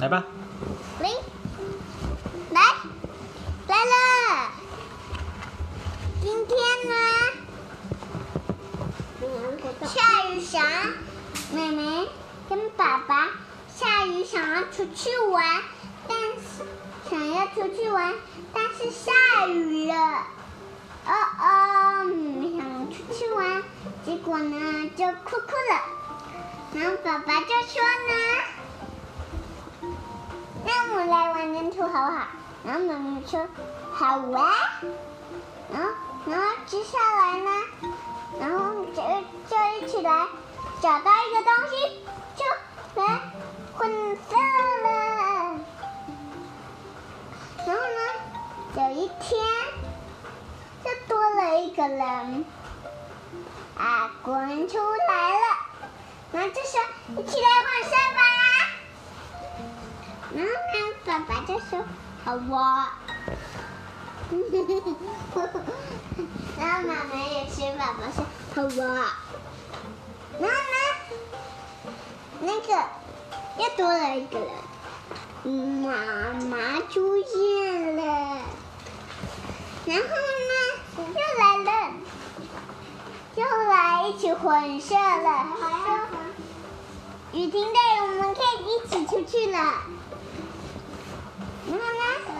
来吧。来，来，来了。今天呢，下雨想妹妹跟爸爸下雨想要出去玩，但是想要出去玩，但是下雨了。哦哦，妹妹想出去玩，结果呢就哭哭了。然后爸爸就说呢。好不好？然后妈妈说好玩。然后，然后接下来呢？然后就就一起来找到一个东西，就来混色了。然后呢，有一天就多了一个人，啊，滚出来了。然后就说一起来混色吧。爸爸就说：“好哇。”然后妈妈也学爸爸说：“好哇。”然后呢，那个又多了一个人，妈妈出现了。然后呢，又来了，又来一起混色了。：“雨停了，我们可以一起出去了。”然后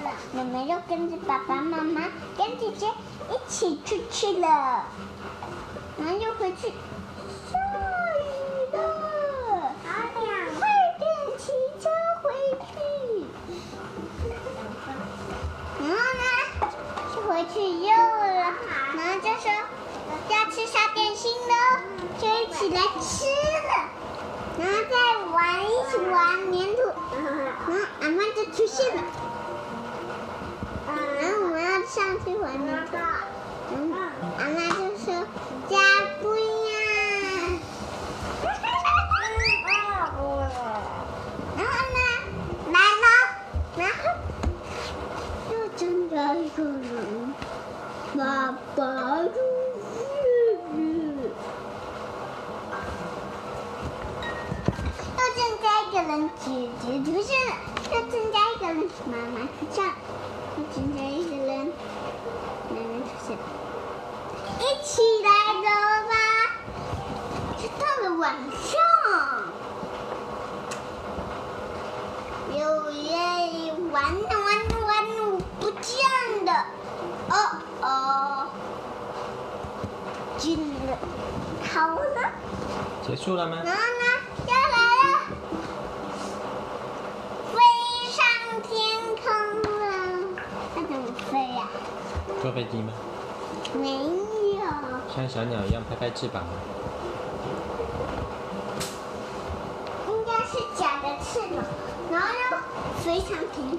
呢，妹妹就跟着爸爸妈妈、跟姐姐一起出去了。然后又回去，下雨了，快点骑车回去。然后呢，就回去又了，然后就说要吃小点心了，就一起来吃了。然后再玩，一起玩粘土。然后阿妈就出现了。妈妈，妈，妈就说：“加不呀。”然后呢，来了，然后又增加一个人，爸爸出现了。又增加姐姐出现了。又增加一个人，妈妈出现了。又增加一个人，妹妹出现了。一起来走吧。就到了晚上，有人玩玩玩不见了。哦哦，进了，好了。结束了吗？然后呢？又来了，飞上天空了。它怎么飞呀？坐飞机吗？没有。像小鸟一样拍拍翅膀吗？应该是假的翅膀，然后又非常平衡，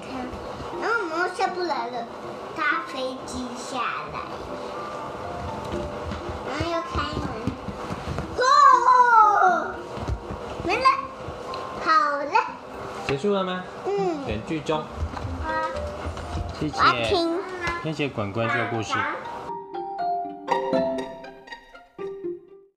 然后我们下不来了，搭飞机下来，然后又开门，哦，没了，好了，结束了吗？嗯，全剧终。谢谢，谢谢管管这个故事。